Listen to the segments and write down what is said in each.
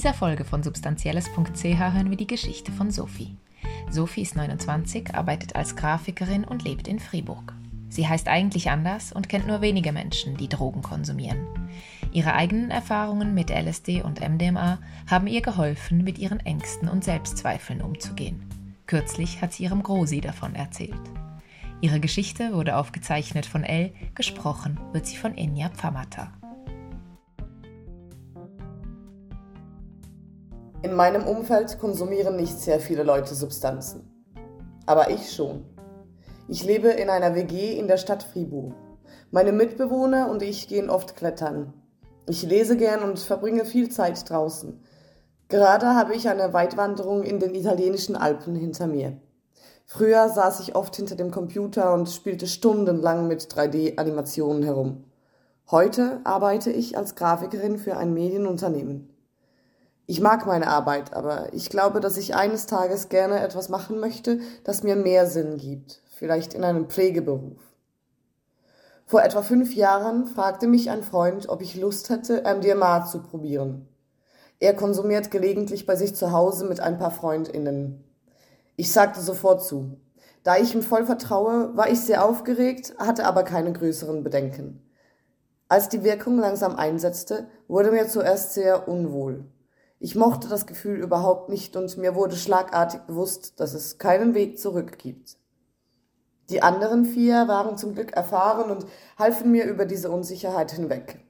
dieser Folge von substanzielles.ch hören wir die Geschichte von Sophie. Sophie ist 29, arbeitet als Grafikerin und lebt in Fribourg. Sie heißt eigentlich anders und kennt nur wenige Menschen, die Drogen konsumieren. Ihre eigenen Erfahrungen mit LSD und MDMA haben ihr geholfen, mit ihren Ängsten und Selbstzweifeln umzugehen. Kürzlich hat sie ihrem Grosi davon erzählt. Ihre Geschichte wurde aufgezeichnet von Elle, gesprochen wird sie von Enya Pfamata. In meinem Umfeld konsumieren nicht sehr viele Leute Substanzen. Aber ich schon. Ich lebe in einer WG in der Stadt Fribourg. Meine Mitbewohner und ich gehen oft klettern. Ich lese gern und verbringe viel Zeit draußen. Gerade habe ich eine Weitwanderung in den italienischen Alpen hinter mir. Früher saß ich oft hinter dem Computer und spielte stundenlang mit 3D-Animationen herum. Heute arbeite ich als Grafikerin für ein Medienunternehmen. Ich mag meine Arbeit, aber ich glaube, dass ich eines Tages gerne etwas machen möchte, das mir mehr Sinn gibt, vielleicht in einem Pflegeberuf. Vor etwa fünf Jahren fragte mich ein Freund, ob ich Lust hätte, MDMA zu probieren. Er konsumiert gelegentlich bei sich zu Hause mit ein paar Freundinnen. Ich sagte sofort zu. Da ich ihm voll vertraue, war ich sehr aufgeregt, hatte aber keine größeren Bedenken. Als die Wirkung langsam einsetzte, wurde mir zuerst sehr unwohl. Ich mochte das Gefühl überhaupt nicht und mir wurde schlagartig bewusst, dass es keinen Weg zurück gibt. Die anderen vier waren zum Glück erfahren und halfen mir über diese Unsicherheit hinweg.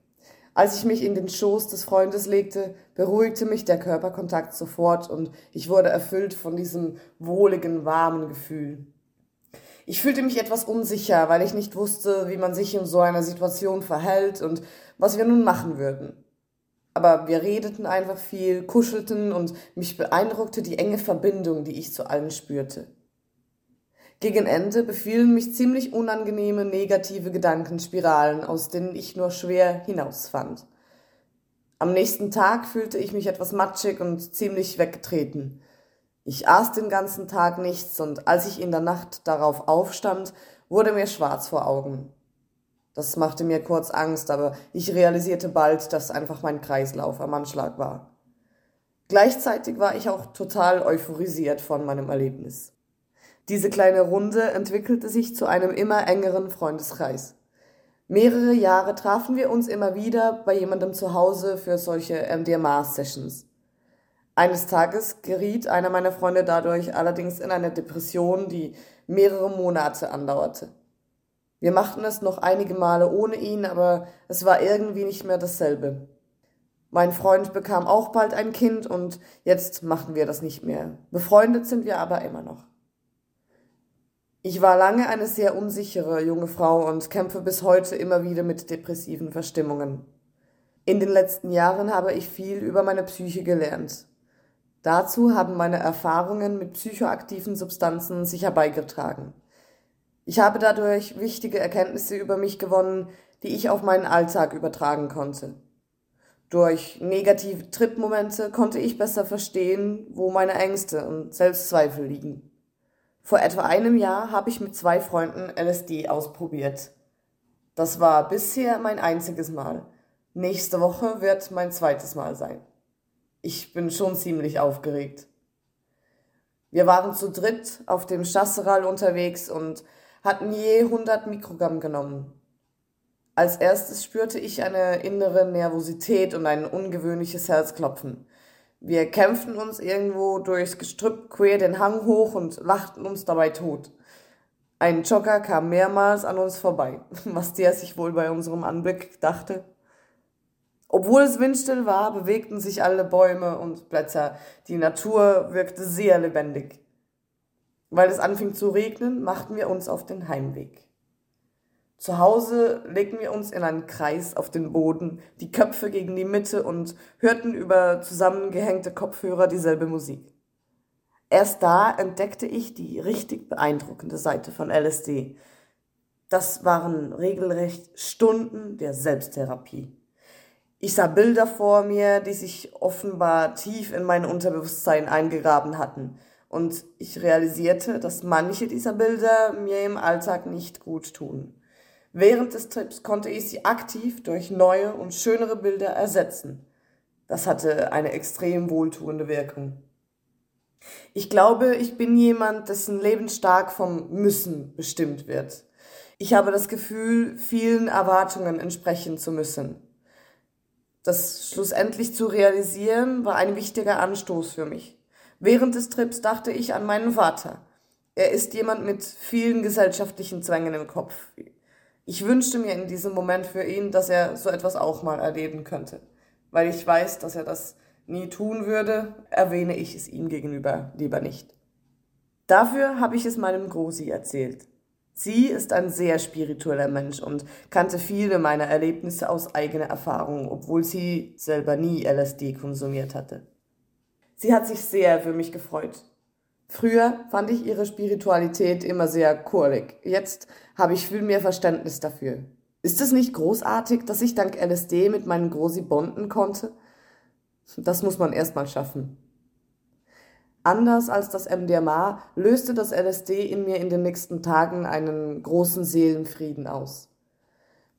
Als ich mich in den Schoß des Freundes legte, beruhigte mich der Körperkontakt sofort und ich wurde erfüllt von diesem wohligen, warmen Gefühl. Ich fühlte mich etwas unsicher, weil ich nicht wusste, wie man sich in so einer Situation verhält und was wir nun machen würden. Aber wir redeten einfach viel, kuschelten und mich beeindruckte die enge Verbindung, die ich zu allen spürte. Gegen Ende befielen mich ziemlich unangenehme negative Gedankenspiralen, aus denen ich nur schwer hinausfand. Am nächsten Tag fühlte ich mich etwas matschig und ziemlich weggetreten. Ich aß den ganzen Tag nichts und als ich in der Nacht darauf aufstand, wurde mir schwarz vor Augen. Das machte mir kurz Angst, aber ich realisierte bald, dass einfach mein Kreislauf am Anschlag war. Gleichzeitig war ich auch total euphorisiert von meinem Erlebnis. Diese kleine Runde entwickelte sich zu einem immer engeren Freundeskreis. Mehrere Jahre trafen wir uns immer wieder bei jemandem zu Hause für solche MDMA-Sessions. Eines Tages geriet einer meiner Freunde dadurch allerdings in eine Depression, die mehrere Monate andauerte. Wir machten es noch einige Male ohne ihn, aber es war irgendwie nicht mehr dasselbe. Mein Freund bekam auch bald ein Kind und jetzt machen wir das nicht mehr. Befreundet sind wir aber immer noch. Ich war lange eine sehr unsichere junge Frau und kämpfe bis heute immer wieder mit depressiven Verstimmungen. In den letzten Jahren habe ich viel über meine Psyche gelernt. Dazu haben meine Erfahrungen mit psychoaktiven Substanzen sicher beigetragen. Ich habe dadurch wichtige Erkenntnisse über mich gewonnen, die ich auf meinen Alltag übertragen konnte. Durch negative Tripmomente konnte ich besser verstehen, wo meine Ängste und Selbstzweifel liegen. Vor etwa einem Jahr habe ich mit zwei Freunden LSD ausprobiert. Das war bisher mein einziges Mal. Nächste Woche wird mein zweites Mal sein. Ich bin schon ziemlich aufgeregt. Wir waren zu dritt auf dem Chasseral unterwegs und hatten je 100 Mikrogramm genommen. Als erstes spürte ich eine innere Nervosität und ein ungewöhnliches Herzklopfen. Wir kämpften uns irgendwo durchs Gestrüpp quer den Hang hoch und lachten uns dabei tot. Ein Jogger kam mehrmals an uns vorbei, was der sich wohl bei unserem Anblick dachte. Obwohl es windstill war, bewegten sich alle Bäume und Blätter. Die Natur wirkte sehr lebendig. Weil es anfing zu regnen, machten wir uns auf den Heimweg. Zu Hause legten wir uns in einen Kreis auf den Boden, die Köpfe gegen die Mitte und hörten über zusammengehängte Kopfhörer dieselbe Musik. Erst da entdeckte ich die richtig beeindruckende Seite von LSD. Das waren regelrecht Stunden der Selbsttherapie. Ich sah Bilder vor mir, die sich offenbar tief in mein Unterbewusstsein eingegraben hatten – und ich realisierte, dass manche dieser Bilder mir im Alltag nicht gut tun. Während des Trips konnte ich sie aktiv durch neue und schönere Bilder ersetzen. Das hatte eine extrem wohltuende Wirkung. Ich glaube, ich bin jemand, dessen Leben stark vom Müssen bestimmt wird. Ich habe das Gefühl, vielen Erwartungen entsprechen zu müssen. Das schlussendlich zu realisieren, war ein wichtiger Anstoß für mich. Während des Trips dachte ich an meinen Vater. Er ist jemand mit vielen gesellschaftlichen Zwängen im Kopf. Ich wünschte mir in diesem Moment für ihn, dass er so etwas auch mal erleben könnte. Weil ich weiß, dass er das nie tun würde, erwähne ich es ihm gegenüber lieber nicht. Dafür habe ich es meinem Grosi erzählt. Sie ist ein sehr spiritueller Mensch und kannte viele meiner Erlebnisse aus eigener Erfahrung, obwohl sie selber nie LSD konsumiert hatte. Sie hat sich sehr für mich gefreut. Früher fand ich ihre Spiritualität immer sehr kurlig. Jetzt habe ich viel mehr Verständnis dafür. Ist es nicht großartig, dass ich dank LSD mit meinen Grosi bonden konnte? Das muss man erstmal schaffen. Anders als das MDMA löste das LSD in mir in den nächsten Tagen einen großen Seelenfrieden aus.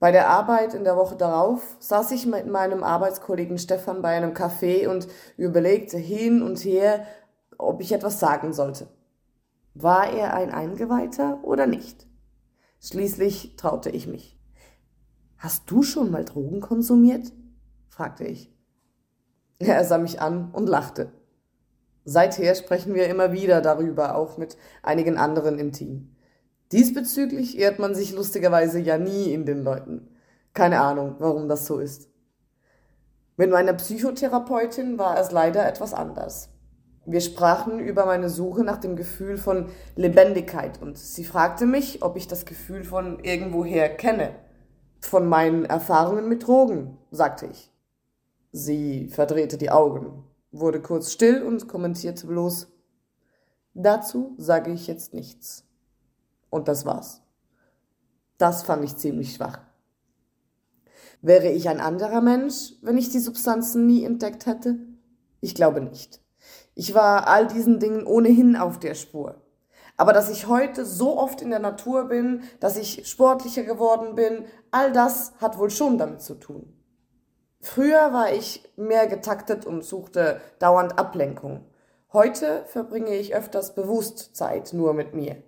Bei der Arbeit in der Woche darauf saß ich mit meinem Arbeitskollegen Stefan bei einem Café und überlegte hin und her, ob ich etwas sagen sollte. War er ein Eingeweihter oder nicht? Schließlich traute ich mich. Hast du schon mal Drogen konsumiert? fragte ich. Er sah mich an und lachte. Seither sprechen wir immer wieder darüber, auch mit einigen anderen im Team. Diesbezüglich ehrt man sich lustigerweise ja nie in den Leuten. Keine Ahnung, warum das so ist. Mit meiner Psychotherapeutin war es leider etwas anders. Wir sprachen über meine Suche nach dem Gefühl von Lebendigkeit und sie fragte mich, ob ich das Gefühl von irgendwoher kenne. Von meinen Erfahrungen mit Drogen, sagte ich. Sie verdrehte die Augen wurde kurz still und kommentierte bloß, dazu sage ich jetzt nichts. Und das war's. Das fand ich ziemlich schwach. Wäre ich ein anderer Mensch, wenn ich die Substanzen nie entdeckt hätte? Ich glaube nicht. Ich war all diesen Dingen ohnehin auf der Spur. Aber dass ich heute so oft in der Natur bin, dass ich sportlicher geworden bin, all das hat wohl schon damit zu tun. Früher war ich mehr getaktet und suchte dauernd Ablenkung. Heute verbringe ich öfters bewusst Zeit nur mit mir.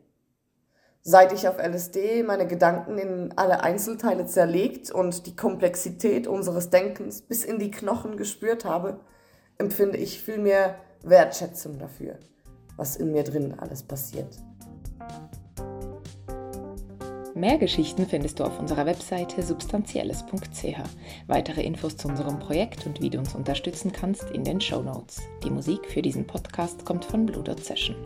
Seit ich auf LSD meine Gedanken in alle Einzelteile zerlegt und die Komplexität unseres Denkens bis in die Knochen gespürt habe, empfinde ich viel mehr Wertschätzung dafür, was in mir drin alles passiert. Mehr Geschichten findest du auf unserer Webseite substanzielles.ch. Weitere Infos zu unserem Projekt und wie du uns unterstützen kannst in den Show Notes. Die Musik für diesen Podcast kommt von Blue Dot Session.